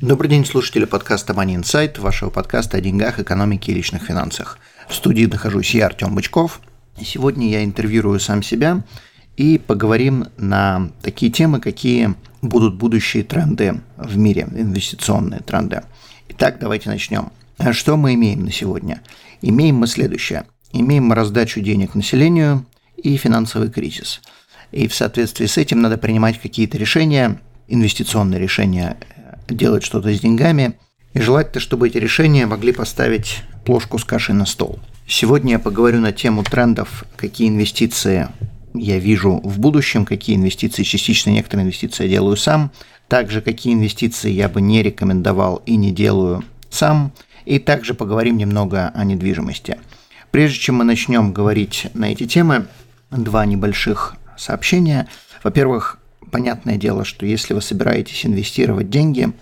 Добрый день, слушатели подкаста Money Insight, вашего подкаста о деньгах, экономике и личных финансах. В студии нахожусь я, Артем Бычков. Сегодня я интервьюирую сам себя и поговорим на такие темы, какие будут будущие тренды в мире, инвестиционные тренды. Итак, давайте начнем. Что мы имеем на сегодня? Имеем мы следующее. Имеем мы раздачу денег населению и финансовый кризис. И в соответствии с этим надо принимать какие-то решения, инвестиционные решения, делать что-то с деньгами, и желательно, чтобы эти решения могли поставить плошку с кашей на стол. Сегодня я поговорю на тему трендов, какие инвестиции я вижу в будущем, какие инвестиции, частично некоторые инвестиции я делаю сам, также какие инвестиции я бы не рекомендовал и не делаю сам, и также поговорим немного о недвижимости. Прежде чем мы начнем говорить на эти темы, два небольших сообщения. Во-первых, понятное дело, что если вы собираетесь инвестировать деньги,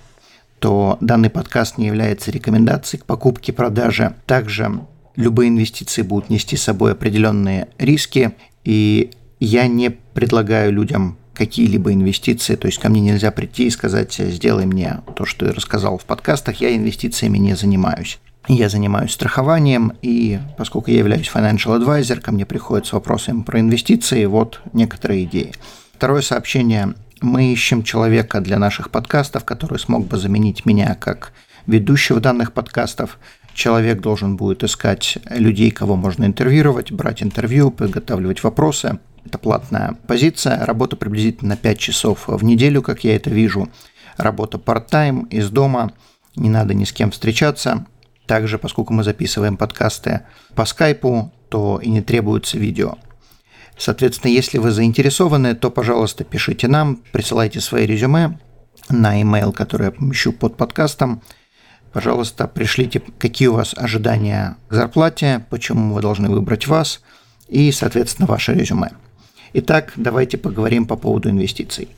то данный подкаст не является рекомендацией к покупке, продаже. Также любые инвестиции будут нести с собой определенные риски, и я не предлагаю людям какие-либо инвестиции, то есть ко мне нельзя прийти и сказать, сделай мне то, что я рассказал в подкастах, я инвестициями не занимаюсь. Я занимаюсь страхованием, и поскольку я являюсь financial advisor, ко мне приходят с вопросами про инвестиции, вот некоторые идеи. Второе сообщение. Мы ищем человека для наших подкастов, который смог бы заменить меня как ведущего данных подкастов. Человек должен будет искать людей, кого можно интервьюировать, брать интервью, подготавливать вопросы. Это платная позиция. Работа приблизительно 5 часов в неделю, как я это вижу. Работа part-time из дома. Не надо ни с кем встречаться. Также, поскольку мы записываем подкасты по скайпу, то и не требуется видео. Соответственно, если вы заинтересованы, то, пожалуйста, пишите нам, присылайте свои резюме на email, который я помещу под подкастом. Пожалуйста, пришлите, какие у вас ожидания к зарплате, почему вы должны выбрать вас и, соответственно, ваше резюме. Итак, давайте поговорим по поводу инвестиций.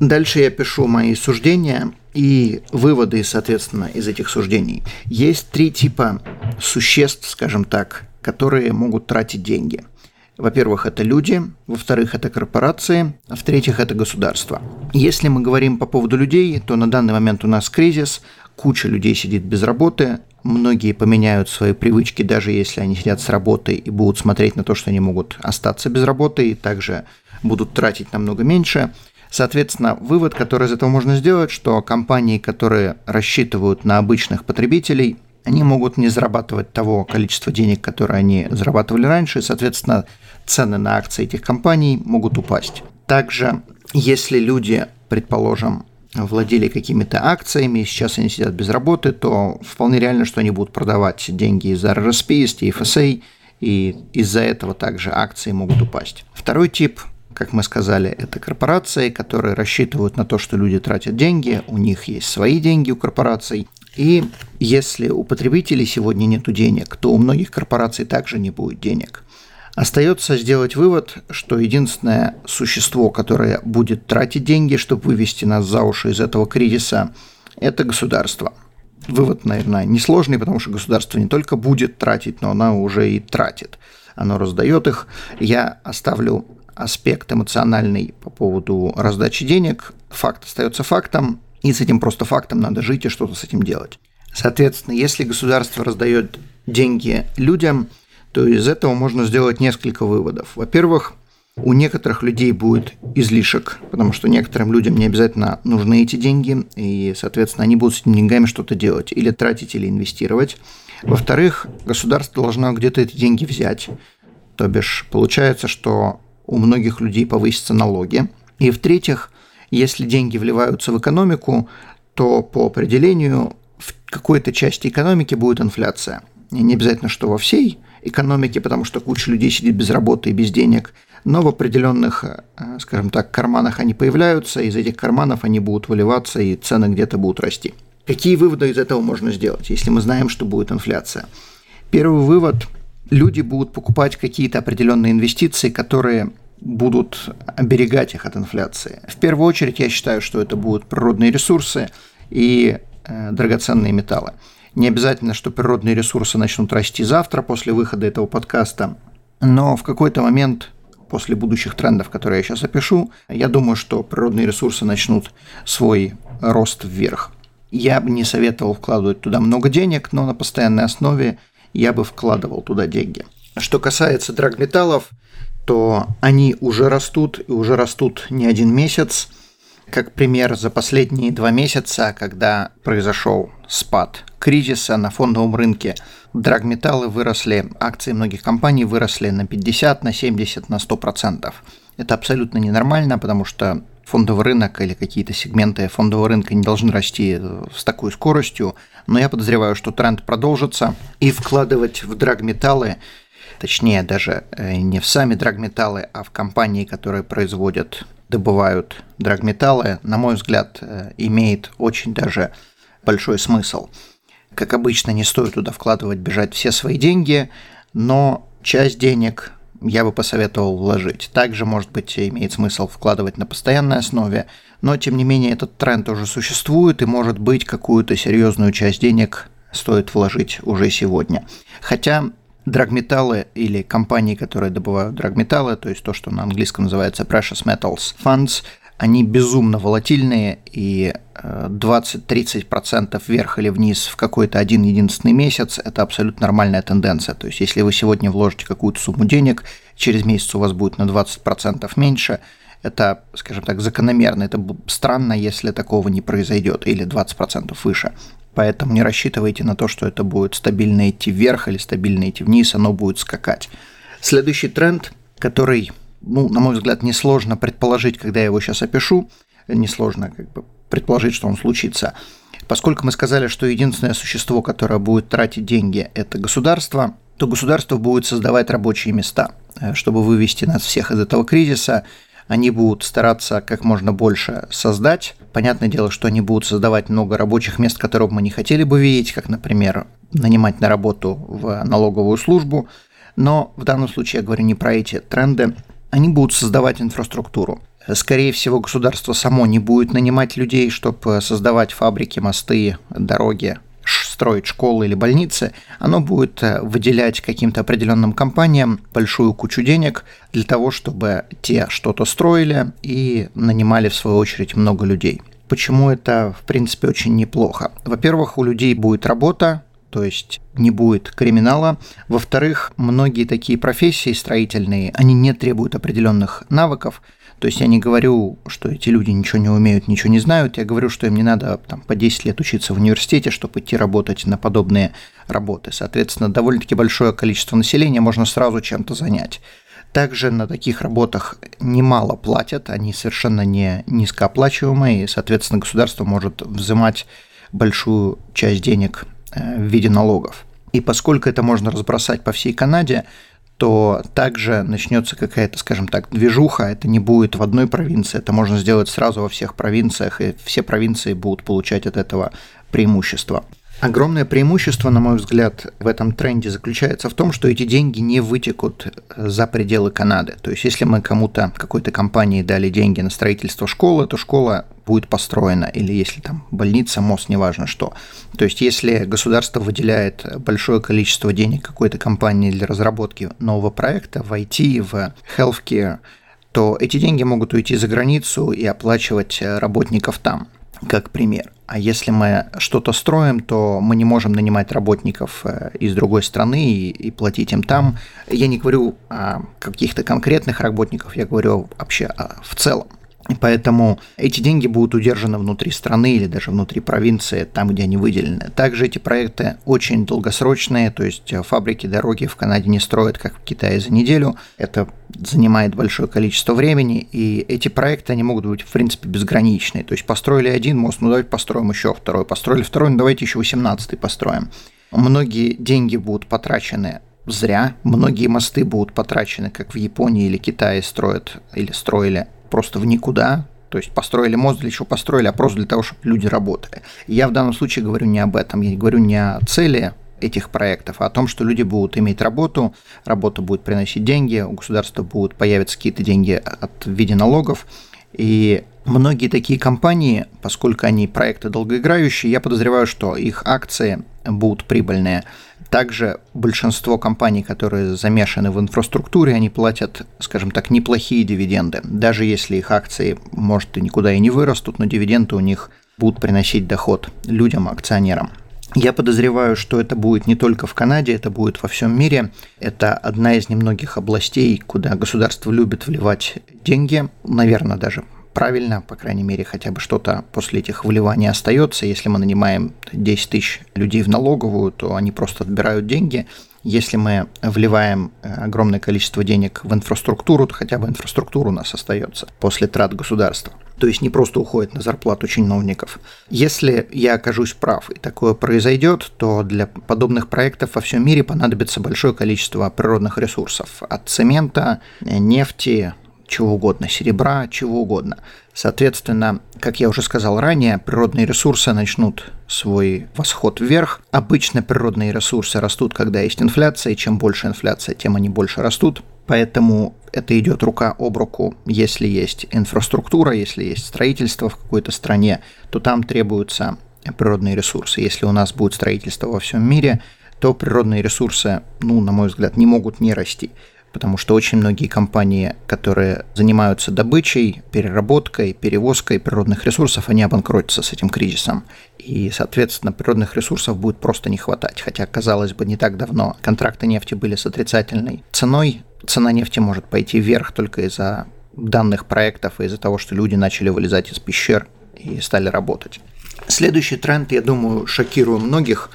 Дальше я пишу мои суждения и выводы, соответственно, из этих суждений. Есть три типа существ, скажем так, которые могут тратить деньги – во-первых, это люди, во-вторых, это корпорации, а в-третьих, это государство. Если мы говорим по поводу людей, то на данный момент у нас кризис, куча людей сидит без работы, многие поменяют свои привычки, даже если они сидят с работы и будут смотреть на то, что они могут остаться без работы, и также будут тратить намного меньше. Соответственно, вывод, который из этого можно сделать, что компании, которые рассчитывают на обычных потребителей, они могут не зарабатывать того количества денег, которое они зарабатывали раньше, и, соответственно, цены на акции этих компаний могут упасть. Также, если люди, предположим, владели какими-то акциями, сейчас они сидят без работы, то вполне реально, что они будут продавать деньги из RRSP, из TFSA, и из-за этого также акции могут упасть. Второй тип как мы сказали, это корпорации, которые рассчитывают на то, что люди тратят деньги, у них есть свои деньги у корпораций. И если у потребителей сегодня нет денег, то у многих корпораций также не будет денег. Остается сделать вывод, что единственное существо, которое будет тратить деньги, чтобы вывести нас за уши из этого кризиса, это государство. Вывод, наверное, несложный, потому что государство не только будет тратить, но оно уже и тратит. Оно раздает их. Я оставлю аспект эмоциональный по поводу раздачи денег. Факт остается фактом, и с этим просто фактом надо жить и что-то с этим делать. Соответственно, если государство раздает деньги людям, то из этого можно сделать несколько выводов. Во-первых, у некоторых людей будет излишек, потому что некоторым людям не обязательно нужны эти деньги, и, соответственно, они будут с этими деньгами что-то делать, или тратить, или инвестировать. Во-вторых, государство должно где-то эти деньги взять. То бишь, получается, что у многих людей повысятся налоги. И в-третьих, если деньги вливаются в экономику, то по определению в какой-то части экономики будет инфляция. И не обязательно, что во всей экономике, потому что куча людей сидит без работы и без денег, но в определенных, э, скажем так, карманах они появляются, из этих карманов они будут выливаться, и цены где-то будут расти. Какие выводы из этого можно сделать, если мы знаем, что будет инфляция? Первый вывод – люди будут покупать какие-то определенные инвестиции, которые будут оберегать их от инфляции. В первую очередь я считаю, что это будут природные ресурсы и э, драгоценные металлы. Не обязательно, что природные ресурсы начнут расти завтра после выхода этого подкаста, но в какой-то момент после будущих трендов, которые я сейчас опишу, я думаю, что природные ресурсы начнут свой рост вверх. Я бы не советовал вкладывать туда много денег, но на постоянной основе я бы вкладывал туда деньги. Что касается драгметаллов, то они уже растут и уже растут не один месяц. Как пример, за последние два месяца, когда произошел спад кризиса на фондовом рынке, драгметаллы выросли, акции многих компаний выросли на 50, на 70, на 100%. Это абсолютно ненормально, потому что фондовый рынок или какие-то сегменты фондового рынка не должны расти с такой скоростью, но я подозреваю, что тренд продолжится, и вкладывать в драгметаллы точнее даже э, не в сами драгметаллы, а в компании, которые производят, добывают драгметаллы, на мой взгляд, э, имеет очень даже большой смысл. Как обычно, не стоит туда вкладывать, бежать все свои деньги, но часть денег я бы посоветовал вложить. Также, может быть, имеет смысл вкладывать на постоянной основе, но, тем не менее, этот тренд уже существует, и, может быть, какую-то серьезную часть денег стоит вложить уже сегодня. Хотя драгметаллы или компании, которые добывают драгметаллы, то есть то, что на английском называется precious metals funds, они безумно волатильные, и 20-30% э, вверх или вниз в какой-то один единственный месяц – это абсолютно нормальная тенденция. То есть, если вы сегодня вложите какую-то сумму денег, через месяц у вас будет на 20% меньше, это, скажем так, закономерно. Это странно, если такого не произойдет, или 20% выше. Поэтому не рассчитывайте на то, что это будет стабильно идти вверх или стабильно идти вниз, оно будет скакать. Следующий тренд, который, ну, на мой взгляд, несложно предположить, когда я его сейчас опишу, несложно как бы предположить, что он случится. Поскольку мы сказали, что единственное существо, которое будет тратить деньги, это государство, то государство будет создавать рабочие места, э, чтобы вывести нас всех из этого кризиса – они будут стараться как можно больше создать. Понятное дело, что они будут создавать много рабочих мест, которые мы не хотели бы видеть, как, например, нанимать на работу в налоговую службу. Но в данном случае я говорю не про эти тренды. Они будут создавать инфраструктуру. Скорее всего, государство само не будет нанимать людей, чтобы создавать фабрики, мосты, дороги, строить школы или больницы, оно будет э, выделять каким-то определенным компаниям большую кучу денег для того, чтобы те что-то строили и нанимали в свою очередь много людей. Почему это, в принципе, очень неплохо? Во-первых, у людей будет работа, то есть не будет криминала. Во-вторых, многие такие профессии строительные, они не требуют определенных навыков, то есть я не говорю, что эти люди ничего не умеют, ничего не знают, я говорю, что им не надо там, по 10 лет учиться в университете, чтобы идти работать на подобные работы. Соответственно, довольно-таки большое количество населения можно сразу чем-то занять. Также на таких работах немало платят, они совершенно не низкооплачиваемые, и, соответственно, государство может взимать большую часть денег э, в виде налогов. И поскольку это можно разбросать по всей Канаде, то также начнется какая-то, скажем так, движуха. Это не будет в одной провинции, это можно сделать сразу во всех провинциях, и все провинции будут получать от этого преимущество. Огромное преимущество, на мой взгляд, в этом тренде заключается в том, что эти деньги не вытекут за пределы Канады. То есть, если мы кому-то, какой-то компании дали деньги на строительство школы, то школа будет построена, или если там больница, мост, неважно что. То есть, если государство выделяет большое количество денег какой-то компании для разработки нового проекта в IT, в healthcare, то эти деньги могут уйти за границу и оплачивать работников там как пример. А если мы что-то строим, то мы не можем нанимать работников э, из другой страны и, и платить им там. Я не говорю о каких-то конкретных работников, я говорю вообще в целом. Поэтому эти деньги будут удержаны внутри страны или даже внутри провинции, там, где они выделены. Также эти проекты очень долгосрочные, то есть э, фабрики, дороги в Канаде не строят, как в Китае, за неделю. Это занимает большое количество времени, и эти проекты, они могут быть, в принципе, безграничные. То есть построили один мост, ну давайте построим еще второй, построили второй, ну давайте еще 18 построим. Многие деньги будут потрачены зря, многие мосты будут потрачены, как в Японии или Китае строят или строили просто в никуда, То есть построили мост для чего построили, а просто для того, чтобы люди работали. Я в данном случае говорю не об этом, я говорю не о цели этих проектов, а о том, что люди будут иметь работу, работа будет приносить деньги, у государства будут появиться какие-то деньги от, в виде налогов, и многие такие компании, поскольку они проекты долгоиграющие, я подозреваю, что их акции будут прибыльные. Также большинство компаний, которые замешаны в инфраструктуре, они платят, скажем так, неплохие дивиденды. Даже если их акции, может, и никуда и не вырастут, но дивиденды у них будут приносить доход людям, акционерам. Я подозреваю, что это будет не только в Канаде, это будет во всем мире. Это одна из немногих областей, куда государство любит вливать деньги, наверное, даже правильно, по крайней мере, хотя бы что-то после этих вливаний остается. Если мы нанимаем 10 тысяч людей в налоговую, то они просто отбирают деньги. Если мы вливаем э, огромное количество денег в инфраструктуру, то хотя бы инфраструктура у нас остается после трат государства. То есть не просто уходит на зарплату чиновников. Если я окажусь прав и такое произойдет, то для подобных проектов во всем мире понадобится большое количество природных ресурсов. От цемента, нефти, чего угодно, серебра, чего угодно. Соответственно, как я уже сказал ранее, природные ресурсы начнут свой восход вверх. Обычно природные ресурсы растут, когда есть инфляция, и чем больше инфляция, тем они больше растут. Поэтому это идет рука об руку. Если есть инфраструктура, если есть строительство в какой-то стране, то там требуются природные ресурсы. Если у нас будет строительство во всем мире, то природные ресурсы, ну, на мой взгляд, не могут не расти потому что очень многие компании, которые занимаются добычей, переработкой, перевозкой природных ресурсов, они обанкротятся с этим кризисом. И, соответственно, природных ресурсов будет просто не хватать. Хотя, казалось бы, не так давно контракты нефти были с отрицательной ценой. Цена нефти может пойти вверх только из-за данных проектов и из-за того, что люди начали вылезать из пещер и стали работать. Следующий тренд, я думаю, шокирует многих.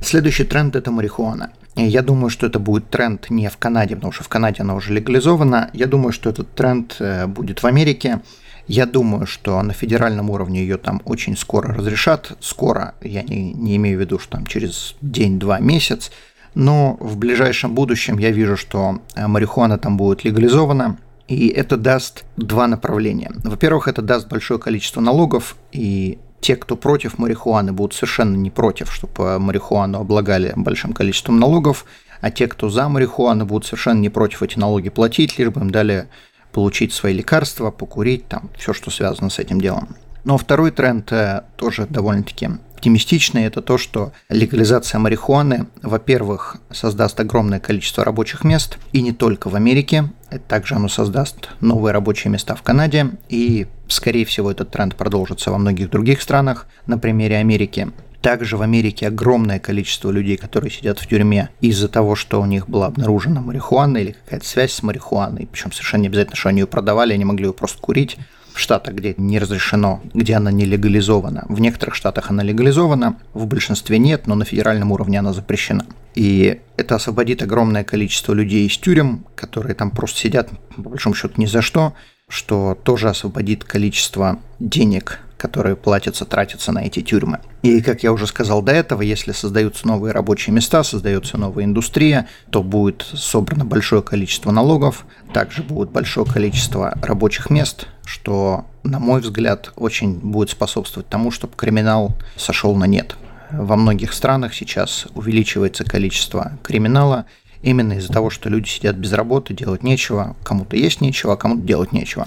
Следующий тренд – это марихуана. Я думаю, что это будет тренд не в Канаде, потому что в Канаде она уже легализована. Я думаю, что этот тренд э, будет в Америке. Я думаю, что на федеральном уровне ее там очень скоро разрешат. Скоро, я не, не имею в виду, что там через день, два, месяц. Но в ближайшем будущем я вижу, что э, марихуана там будет легализована. И это даст два направления. Во-первых, это даст большое количество налогов, и те, кто против марихуаны, будут совершенно не против, чтобы марихуану облагали большим количеством налогов, а те, кто за марихуану, будут совершенно не против эти налоги платить, лишь бы им дали получить свои лекарства, покурить, там, все, что связано с этим делом. Но второй тренд э, тоже довольно-таки оптимистичный, это то, что легализация марихуаны, во-первых, создаст огромное количество рабочих мест, и не только в Америке, также оно создаст новые рабочие места в Канаде, и, скорее всего, этот тренд продолжится во многих других странах, на примере Америки. Также в Америке огромное количество людей, которые сидят в тюрьме из-за того, что у них была обнаружена марихуана или какая-то связь с марихуаной. Причем совершенно не обязательно, что они ее продавали, они могли ее просто курить в штатах, где не разрешено, где она не легализована. В некоторых штатах она легализована, в большинстве нет, но на федеральном уровне она запрещена. И это освободит огромное количество людей из тюрем, которые там просто сидят, по большому счету, ни за что, что тоже освободит количество денег которые платятся, тратятся на эти тюрьмы. И, как я уже сказал до этого, если создаются новые рабочие места, создается новая индустрия, то будет собрано большое количество налогов, также будет большое количество рабочих мест, что, на мой взгляд, очень будет способствовать тому, чтобы криминал сошел на нет. Во многих странах сейчас увеличивается количество криминала, именно из-за того, что люди сидят без работы, делать нечего, кому-то есть нечего, а кому-то делать нечего.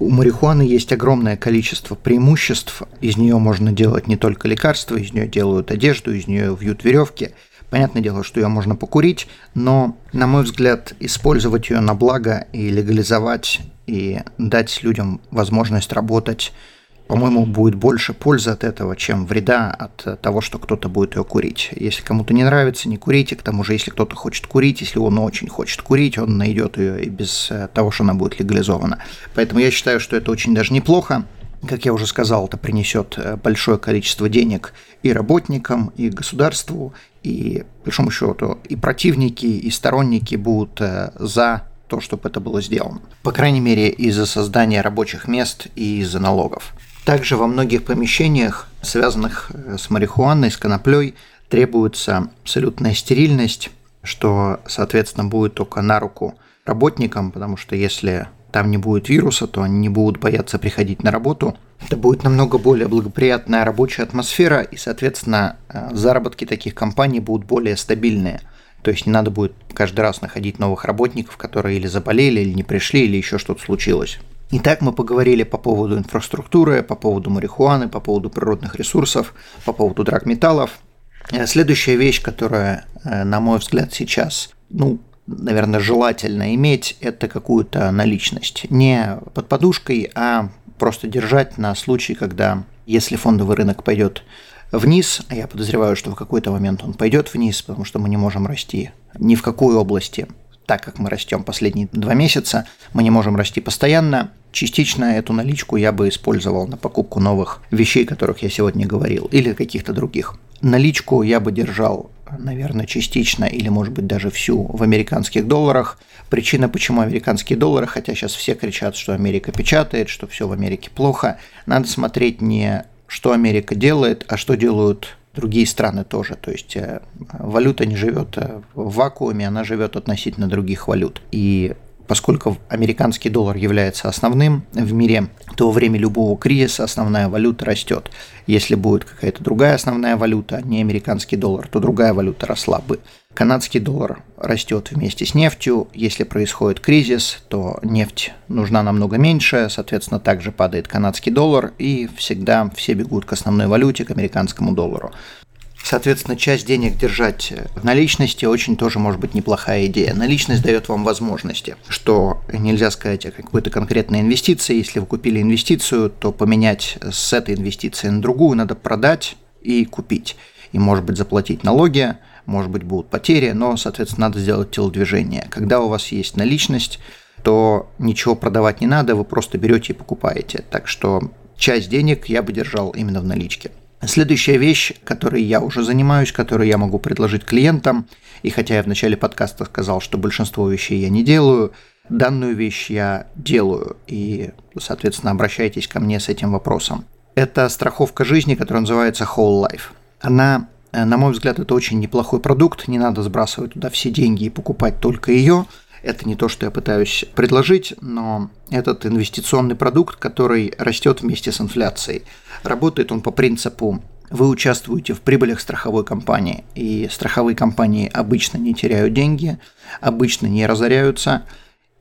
У марихуаны есть огромное количество преимуществ. Из нее можно делать не только лекарства, из нее делают одежду, из нее вьют веревки. Понятное дело, что ее можно покурить, но, на мой взгляд, использовать ее на благо и легализовать и дать людям возможность работать по-моему, будет больше пользы от этого, чем вреда от того, что кто-то будет ее курить. Если кому-то не нравится, не курите. К тому же, если кто-то хочет курить, если он очень хочет курить, он найдет ее и без э, того, что она будет легализована. Поэтому я считаю, что это очень даже неплохо. Как я уже сказал, это принесет э, большое количество денег и работникам, и государству, и, по большому счету, и противники, и сторонники будут э, за то, чтобы это было сделано. По крайней мере, из-за создания рабочих мест и из-за налогов. Также во многих помещениях, связанных э, с марихуаной, с коноплей, требуется абсолютная стерильность, что, соответственно, будет только на руку работникам, потому что если там не будет вируса, то они не будут бояться приходить на работу. Это будет намного более благоприятная рабочая атмосфера, и, соответственно, э, заработки таких компаний будут более стабильные. То есть не надо будет каждый раз находить новых работников, которые или заболели, или не пришли, или еще что-то случилось. Итак, мы поговорили по поводу инфраструктуры, по поводу марихуаны, по поводу природных ресурсов, по поводу драгметаллов. Э, следующая вещь, которая, э, на мой взгляд, сейчас, ну, наверное, желательно иметь, это какую-то наличность. Не под подушкой, а просто держать на случай, когда, если фондовый рынок пойдет вниз, а я подозреваю, что в какой-то момент он пойдет вниз, потому что мы не можем расти ни в какой области, так как мы растем последние два месяца, мы не можем расти постоянно. Частично эту наличку я бы использовал на покупку новых вещей, о которых я сегодня говорил, или каких-то других. Наличку я бы держал, наверное, частично или, может быть, даже всю в американских долларах. Причина, почему американские доллары, хотя сейчас все кричат, что Америка печатает, что все в Америке плохо, надо смотреть не что Америка делает, а что делают другие страны тоже. То есть э, валюта не живет э, в вакууме, она живет относительно других валют. И поскольку американский доллар является основным в мире, то во время любого кризиса основная валюта растет. Если будет какая-то другая основная валюта, не американский доллар, то другая валюта росла бы. Канадский доллар растет вместе с нефтью. Если происходит кризис, то нефть нужна намного меньше, соответственно, также падает канадский доллар, и всегда все бегут к основной валюте, к американскому доллару. Соответственно, часть денег держать в наличности очень тоже может быть неплохая идея. Наличность дает вам возможности, что нельзя сказать о какой-то конкретной инвестиции. Если вы купили инвестицию, то поменять с этой инвестиции на другую надо продать и купить. И, может быть, заплатить налоги, может быть, будут потери, но, соответственно, надо сделать телодвижение. Когда у вас есть наличность, то ничего продавать не надо, вы просто берете и покупаете. Так что часть денег я бы держал именно в наличке. Следующая вещь, которой я уже занимаюсь, которую я могу предложить клиентам, и хотя я в начале подкаста сказал, что большинство вещей я не делаю, данную вещь я делаю, и, соответственно, обращайтесь ко мне с этим вопросом. Это страховка жизни, которая называется Whole Life. Она, э, на мой взгляд, это очень неплохой продукт, не надо сбрасывать туда все деньги и покупать только ее – это не то, что я пытаюсь предложить, но этот инвестиционный продукт, который растет вместе с инфляцией. Работает он по принципу вы участвуете в прибылях страховой компании, и страховые компании обычно не теряют деньги, обычно не разоряются,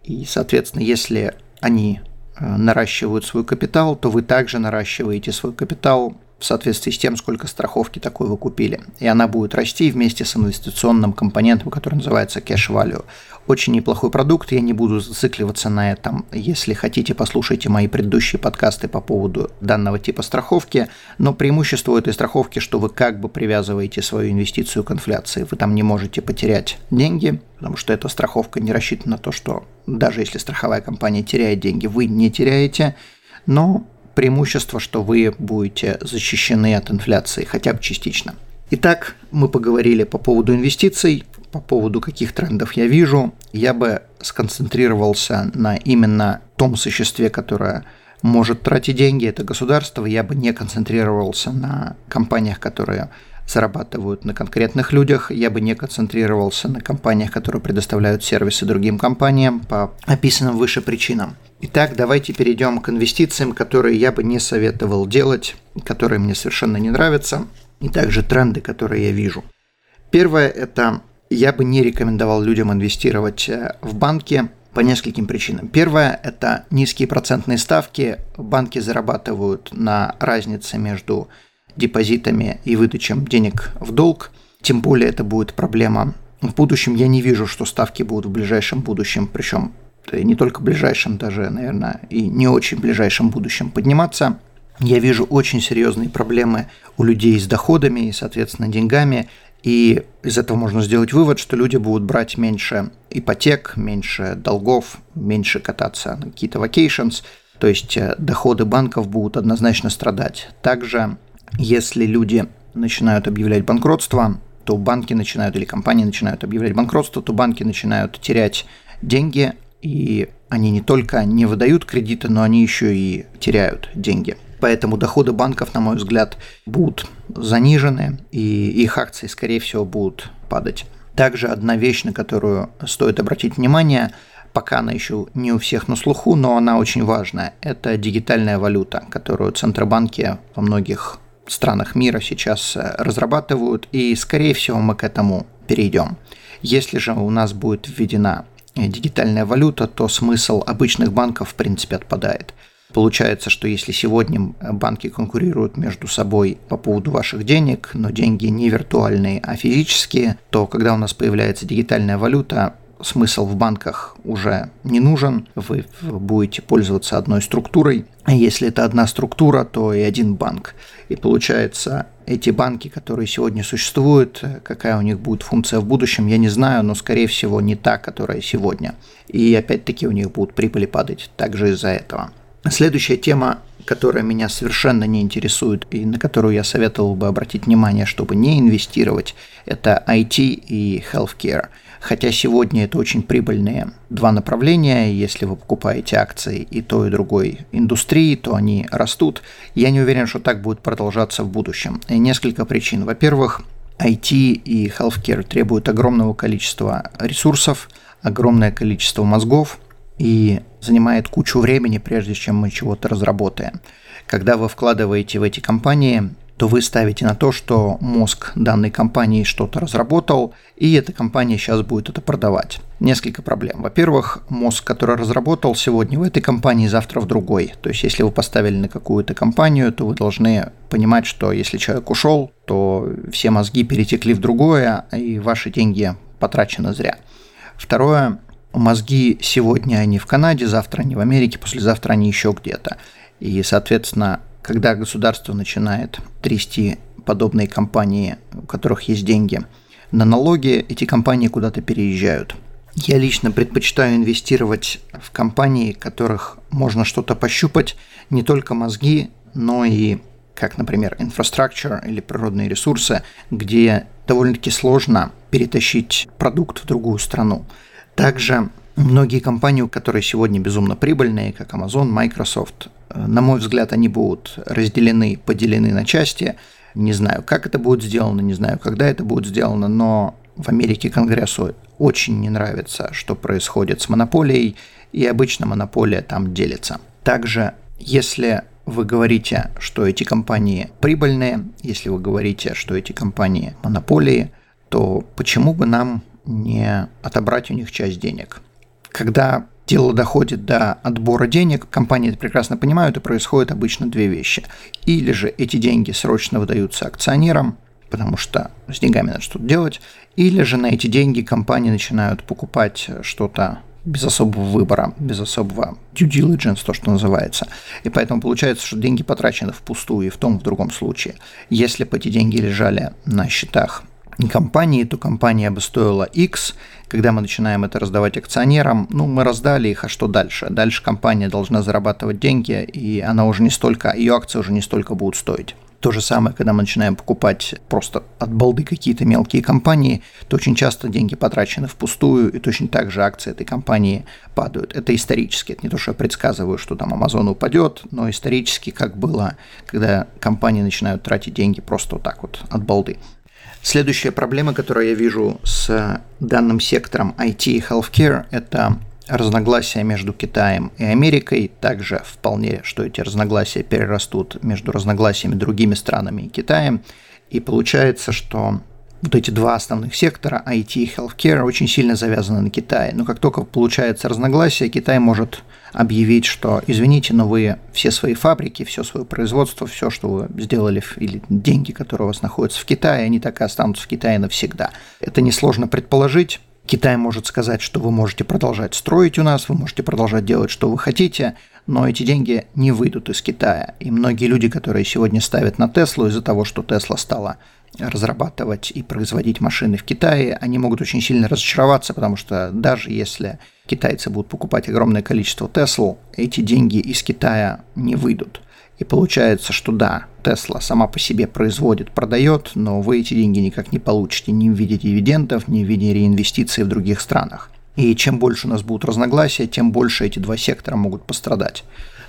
и, соответственно, если они э, наращивают свой капитал, то вы также наращиваете свой капитал в соответствии с тем, сколько страховки такой вы купили. И она будет расти вместе с инвестиционным компонентом, который называется cash value. Очень неплохой продукт, я не буду зацикливаться на этом. Если хотите, послушайте мои предыдущие подкасты по поводу данного типа страховки. Но преимущество этой страховки, что вы как бы привязываете свою инвестицию к инфляции. Вы там не можете потерять деньги, потому что эта страховка не рассчитана на то, что даже если страховая компания теряет деньги, вы не теряете. Но преимущество, что вы будете защищены от инфляции, хотя бы частично. Итак, мы поговорили по поводу инвестиций, по поводу каких трендов я вижу. Я бы сконцентрировался на именно том существе, которое может тратить деньги, это государство. Я бы не концентрировался на компаниях, которые зарабатывают на конкретных людях. Я бы не концентрировался на компаниях, которые предоставляют сервисы другим компаниям по описанным выше причинам. Итак, давайте перейдем к инвестициям, которые я бы не советовал делать, которые мне совершенно не нравятся, и также тренды, которые я вижу. Первое – это я бы не рекомендовал людям инвестировать э, в банки по нескольким причинам. Первое – это низкие процентные ставки. Банки зарабатывают на разнице между депозитами и выдачем денег в долг. Тем более это будет проблема в будущем. Я не вижу, что ставки будут в ближайшем будущем, причем не только в ближайшем, даже, наверное, и не очень ближайшем будущем подниматься. Я вижу очень серьезные проблемы у людей с доходами и, соответственно, деньгами. И из этого можно сделать вывод, что люди будут брать меньше ипотек, меньше долгов, меньше кататься на какие-то vacations. То есть э, доходы банков будут однозначно страдать. Также, если люди начинают объявлять банкротство, то банки начинают или компании начинают объявлять банкротство, то банки начинают терять деньги, и они не только не выдают кредиты, но они еще и теряют деньги. Поэтому доходы банков, на мой взгляд, будут занижены, и их акции, скорее всего, будут падать. Также одна вещь, на которую стоит обратить внимание, пока она еще не у всех на слуху, но она очень важная. Это дигитальная валюта, которую центробанки во многих странах мира сейчас э, разрабатывают, и, скорее всего, мы к этому перейдем. Если же у нас будет введена э, дигитальная валюта, то смысл обычных банков, в принципе, отпадает. Получается, что если сегодня банки конкурируют между собой по поводу ваших денег, но деньги не виртуальные, а физические, то когда у нас появляется дигитальная валюта, смысл в банках уже не нужен, вы будете пользоваться одной структурой. Если это одна структура, то и один банк. И получается, эти банки, которые сегодня существуют, какая у них будет функция в будущем, я не знаю, но скорее всего не та, которая сегодня. И опять-таки у них будут прибыли падать также из-за этого. Следующая тема, которая меня совершенно не интересует и на которую я советовал бы обратить внимание, чтобы не инвестировать, это IT и healthcare – Хотя сегодня это очень прибыльные два направления. Если вы покупаете акции и той, и другой индустрии, то они растут. Я не уверен, что так будет продолжаться в будущем. И несколько причин. Во-первых, IT и healthcare требуют огромного количества ресурсов, огромное количество мозгов и занимает кучу времени, прежде чем мы чего-то разработаем. Когда вы вкладываете в эти компании, то вы ставите на то, что мозг данной компании что-то разработал, и эта компания сейчас будет это продавать. Несколько проблем. Во-первых, мозг, который разработал сегодня в этой компании, завтра в другой. То есть, если вы поставили на какую-то компанию, то вы должны понимать, что если человек ушел, то все мозги перетекли в другое, и ваши деньги потрачены зря. Второе, мозги сегодня они в Канаде, завтра они в Америке, послезавтра они еще где-то. И, соответственно, когда государство начинает трясти подобные компании, у которых есть деньги, на налоги эти компании куда-то переезжают. Я лично предпочитаю инвестировать в компании, которых можно что-то пощупать, не только мозги, но и, как, например, инфраструктура или природные ресурсы, где довольно-таки сложно перетащить продукт в другую страну. Также многие компании, которые сегодня безумно прибыльные, как Amazon, Microsoft, на мой взгляд, они будут разделены, поделены на части. Не знаю, как это будет сделано, не знаю, когда это будет сделано, но в Америке Конгрессу очень не нравится, что происходит с монополией, и обычно монополия там делится. Также, если вы говорите, что эти компании прибыльные, если вы говорите, что эти компании монополии, то почему бы нам не отобрать у них часть денег? Когда дело доходит до отбора денег, компании это прекрасно понимают, и происходят обычно две вещи. Или же эти деньги срочно выдаются акционерам, потому что с деньгами надо что-то делать, или же на эти деньги компании начинают покупать что-то без особого выбора, без особого due diligence, то, что называется. И поэтому получается, что деньги потрачены впустую и в том, и в другом случае. Если бы эти деньги лежали на счетах компании, то компания бы стоила X. Когда мы начинаем это раздавать акционерам, ну, мы раздали их, а что дальше? Дальше компания должна зарабатывать деньги, и она уже не столько, ее акции уже не столько будут стоить. То же самое, когда мы начинаем покупать просто от балды какие-то мелкие компании, то очень часто деньги потрачены впустую, и точно так же акции этой компании падают. Это исторически, это не то, что я предсказываю, что там Amazon упадет, но исторически как было, когда компании начинают тратить деньги просто вот так вот от балды. Следующая проблема, которую я вижу с данным сектором IT и healthcare, это разногласия между Китаем и Америкой, также вполне, что эти разногласия перерастут между разногласиями другими странами и Китаем. И получается, что вот эти два основных сектора, IT и healthcare, очень сильно завязаны на Китае. Но как только получается разногласие, Китай может объявить, что, извините, но вы все свои фабрики, все свое производство, все, что вы сделали, или деньги, которые у вас находятся в Китае, они так и останутся в Китае навсегда. Это несложно предположить. Китай может сказать, что вы можете продолжать строить у нас, вы можете продолжать делать, что вы хотите, но эти деньги не выйдут из Китая. И многие люди, которые сегодня ставят на Теслу из-за того, что Тесла стала разрабатывать и производить машины в Китае, они могут очень сильно разочароваться, потому что даже если китайцы будут покупать огромное количество Тесл, эти деньги из Китая не выйдут. И получается, что да, Тесла сама по себе производит, продает, но вы эти деньги никак не получите ни в виде дивидендов, ни в виде реинвестиций в других странах. И чем больше у нас будут разногласия, тем больше эти два сектора могут пострадать.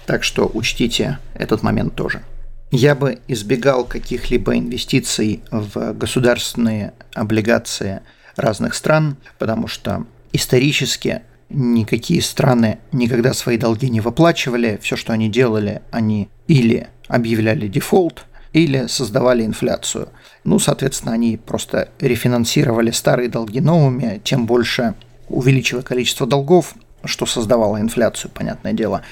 Так что учтите этот момент тоже. Я бы избегал каких-либо инвестиций в государственные облигации разных стран, потому что исторически никакие страны никогда свои долги не выплачивали. Все, что они делали, они или объявляли дефолт, или создавали инфляцию. Ну, соответственно, они просто рефинансировали старые долги новыми, тем больше увеличивая количество долгов, что создавало инфляцию, понятное дело.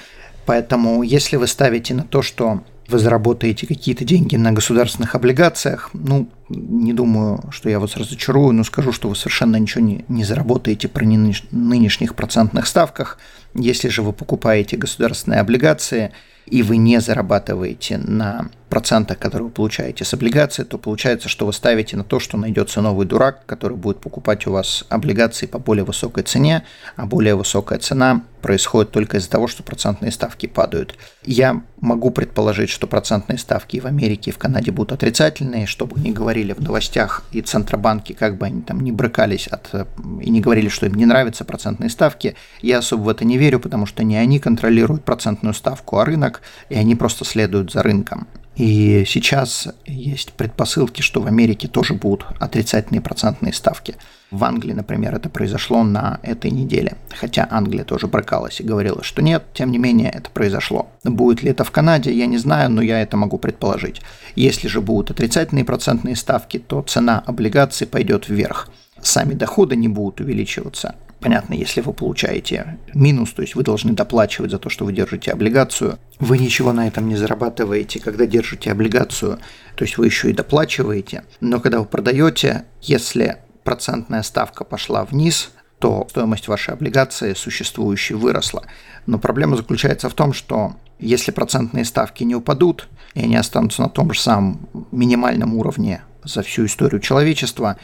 Поэтому, если вы ставите на то, что вы заработаете какие-то деньги на государственных облигациях, ну, не думаю, что я вас разочарую, но скажу, что вы совершенно ничего не, не заработаете при нынешних процентных ставках. Если же вы покупаете государственные облигации – и вы не зарабатываете на процентах, которые вы получаете с облигации, то получается, что вы ставите на то, что найдется новый дурак, который будет покупать у вас облигации по более высокой цене, а более высокая цена происходит только из-за того, что процентные ставки падают. Я могу предположить, что процентные ставки в Америке и в Канаде будут отрицательные, чтобы не говорили в новостях и Центробанки, как бы они там не брыкались от, и не говорили, что им не нравятся процентные ставки. Я особо в это не верю, потому что не они контролируют процентную ставку, а рынок, и они просто следуют за рынком. И сейчас есть предпосылки, что в Америке тоже будут отрицательные процентные ставки. В Англии, например, это произошло на этой неделе. Хотя Англия тоже бракалась и говорила, что нет, тем не менее это произошло. Будет ли это в Канаде, я не знаю, но я это могу предположить. Если же будут отрицательные процентные ставки, то цена облигаций пойдет вверх. Сами доходы не будут увеличиваться, Понятно, если вы получаете минус, то есть вы должны доплачивать за то, что вы держите облигацию, вы ничего на этом не зарабатываете, когда держите облигацию, то есть вы еще и доплачиваете. Но когда вы продаете, если процентная ставка пошла вниз, то стоимость вашей облигации существующей выросла. Но проблема заключается в том, что если процентные ставки не упадут, и они останутся на том же самом минимальном уровне за всю историю человечества,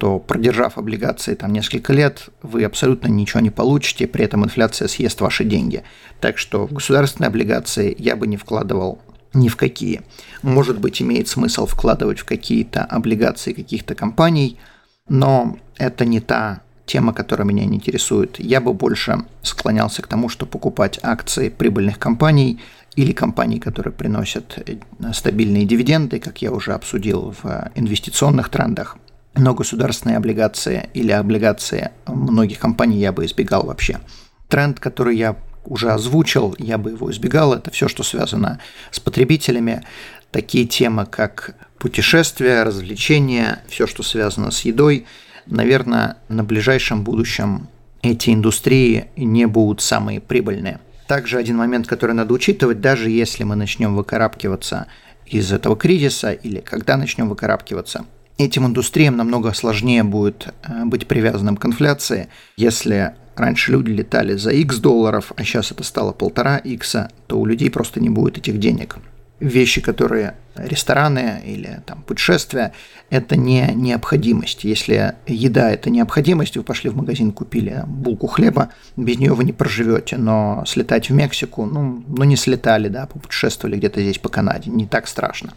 то продержав облигации там несколько лет, вы абсолютно ничего не получите, при этом инфляция съест ваши деньги. Так что в государственные облигации я бы не вкладывал ни в какие. Может быть, имеет смысл вкладывать в какие-то облигации каких-то компаний, но это не та тема, которая меня не интересует. Я бы больше склонялся к тому, что покупать акции прибыльных компаний или компаний, которые приносят э, стабильные дивиденды, как я уже обсудил в инвестиционных трендах – но государственные облигации или облигации многих компаний я бы избегал вообще. Тренд, который я уже озвучил, я бы его избегал, это все, что связано с потребителями, такие темы, как путешествия, развлечения, все, что связано с едой. Наверное, на ближайшем будущем эти индустрии не будут самые прибыльные. Также один момент, который надо учитывать, даже если мы начнем выкарабкиваться из этого кризиса или когда начнем выкарабкиваться – этим индустриям намного сложнее будет э, быть привязанным к инфляции, если раньше люди летали за X долларов, а сейчас это стало полтора X, то у людей просто не будет этих денег. Вещи, которые рестораны или там путешествия, это не необходимость. Если еда это необходимость, вы пошли в магазин, купили булку хлеба, без нее вы не проживете, но слетать в Мексику, ну, ну не слетали, да, попутешествовали где-то здесь по Канаде, не так страшно.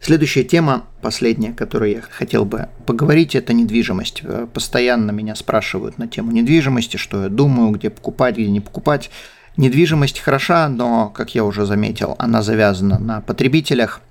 Следующая тема, последняя, которую я хотел бы поговорить, это недвижимость. Э, постоянно меня спрашивают на тему недвижимости, что я думаю, где покупать, где не покупать. Недвижимость хороша, но, как я уже заметил, она завязана на потребителях.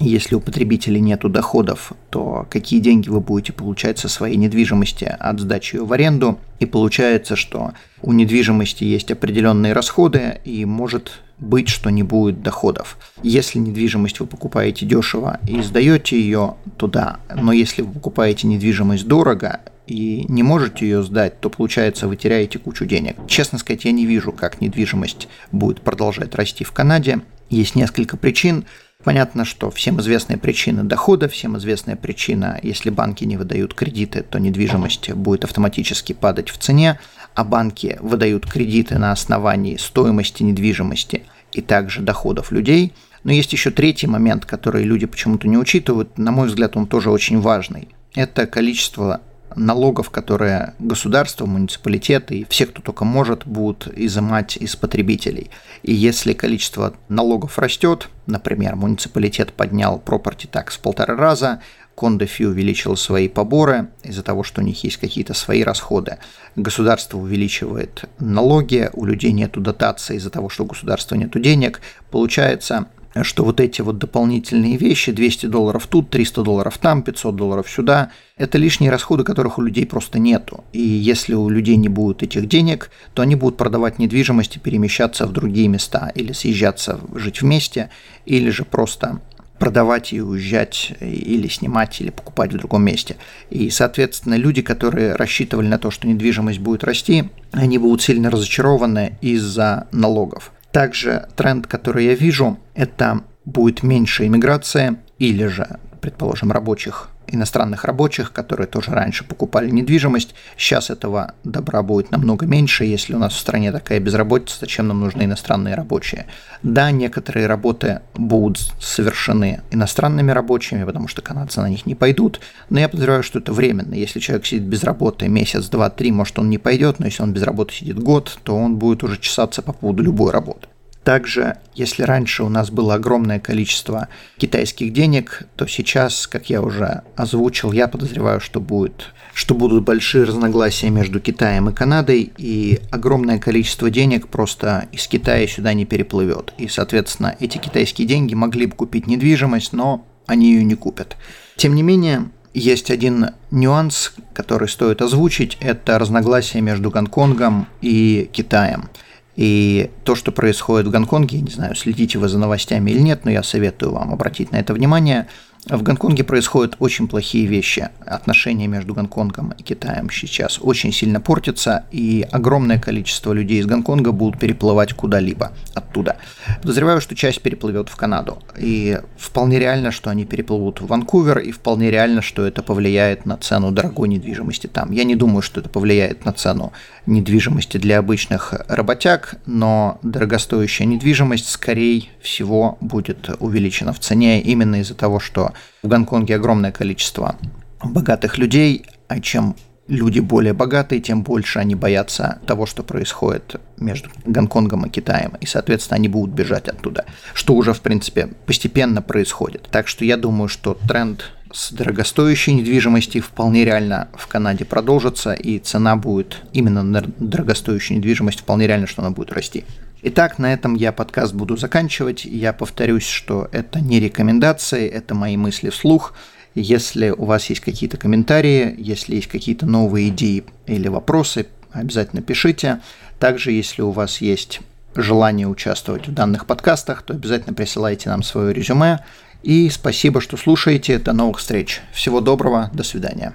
Если у потребителей нет доходов, то какие деньги вы будете получать со своей недвижимости от сдачи ее в аренду? И получается, что у недвижимости есть определенные расходы, и может быть, что не будет доходов. Если недвижимость вы покупаете дешево и сдаете ее, то да. Но если вы покупаете недвижимость дорого и не можете ее сдать, то получается вы теряете кучу денег. Честно сказать, я не вижу, как недвижимость будет продолжать расти в Канаде. Есть несколько причин. Понятно, что всем известная причина дохода, всем известная причина, если банки не выдают кредиты, то недвижимость будет автоматически падать в цене, а банки выдают кредиты на основании стоимости недвижимости и также доходов людей. Но есть еще третий момент, который люди почему-то не учитывают, на мой взгляд, он тоже очень важный. Это количество налогов, которые государство, муниципалитеты и все, кто только может, будут изымать из потребителей. И если количество налогов растет, например, муниципалитет поднял property tax в полтора раза, Кондефи увеличил свои поборы из-за того, что у них есть какие-то свои расходы. Государство увеличивает налоги, у людей нет дотации из-за того, что у государства нет денег. Получается, что вот эти вот дополнительные вещи, 200 долларов тут, 300 долларов там, 500 долларов сюда, это лишние расходы, которых у людей просто нету. И если у людей не будет этих денег, то они будут продавать недвижимость и перемещаться в другие места, или съезжаться жить вместе, или же просто продавать и уезжать, или снимать, или покупать в другом месте. И, соответственно, люди, которые рассчитывали на то, что недвижимость будет расти, они будут сильно разочарованы из-за налогов. Также тренд, который я вижу, это будет меньше иммиграция или же, предположим, рабочих иностранных рабочих, которые тоже раньше покупали недвижимость. Сейчас этого добра будет намного меньше. Если у нас в стране такая безработица, зачем нам нужны иностранные рабочие? Да, некоторые работы будут совершены иностранными рабочими, потому что канадцы на них не пойдут, но я подозреваю, что это временно. Если человек сидит без работы месяц, два, три, может он не пойдет, но если он без работы сидит год, то он будет уже чесаться по поводу любой работы. Также, если раньше у нас было огромное количество китайских денег, то сейчас, как я уже озвучил, я подозреваю, что будет что будут большие разногласия между Китаем и Канадой, и огромное количество денег просто из Китая сюда не переплывет. И, соответственно, эти китайские деньги могли бы купить недвижимость, но они ее не купят. Тем не менее, есть один нюанс, который стоит озвучить, это разногласия между Гонконгом и Китаем – и то, что происходит в Гонконге, не знаю, следите вы за новостями или нет, но я советую вам обратить на это внимание. В Гонконге происходят очень плохие вещи. Отношения между Гонконгом и Китаем сейчас очень сильно портятся, и огромное количество людей из Гонконга будут переплывать куда-либо оттуда. Подозреваю, что часть переплывет в Канаду. И вполне реально, что они переплывут в Ванкувер, и вполне реально, что это повлияет на цену дорогой недвижимости там. Я не думаю, что это повлияет на цену недвижимости для обычных работяг, но дорогостоящая недвижимость, скорее всего, будет увеличена в цене именно из-за того, что в Гонконге огромное количество богатых людей, а чем люди более богатые, тем больше они боятся того, что происходит между Гонконгом и Китаем, и, соответственно, они будут бежать оттуда, что уже, в принципе, постепенно происходит. Так что я думаю, что тренд с дорогостоящей недвижимости вполне реально в Канаде продолжится, и цена будет именно на дорогостоящую недвижимость вполне реально, что она будет расти. Итак, на этом я подкаст буду заканчивать. Я повторюсь, что это не рекомендации, это мои мысли вслух. Если у вас есть какие-то комментарии, если есть какие-то новые идеи или вопросы, обязательно пишите. Также, если у вас есть желание участвовать в данных подкастах, то обязательно присылайте нам свое резюме. И спасибо, что слушаете. До новых встреч. Всего доброго. До свидания.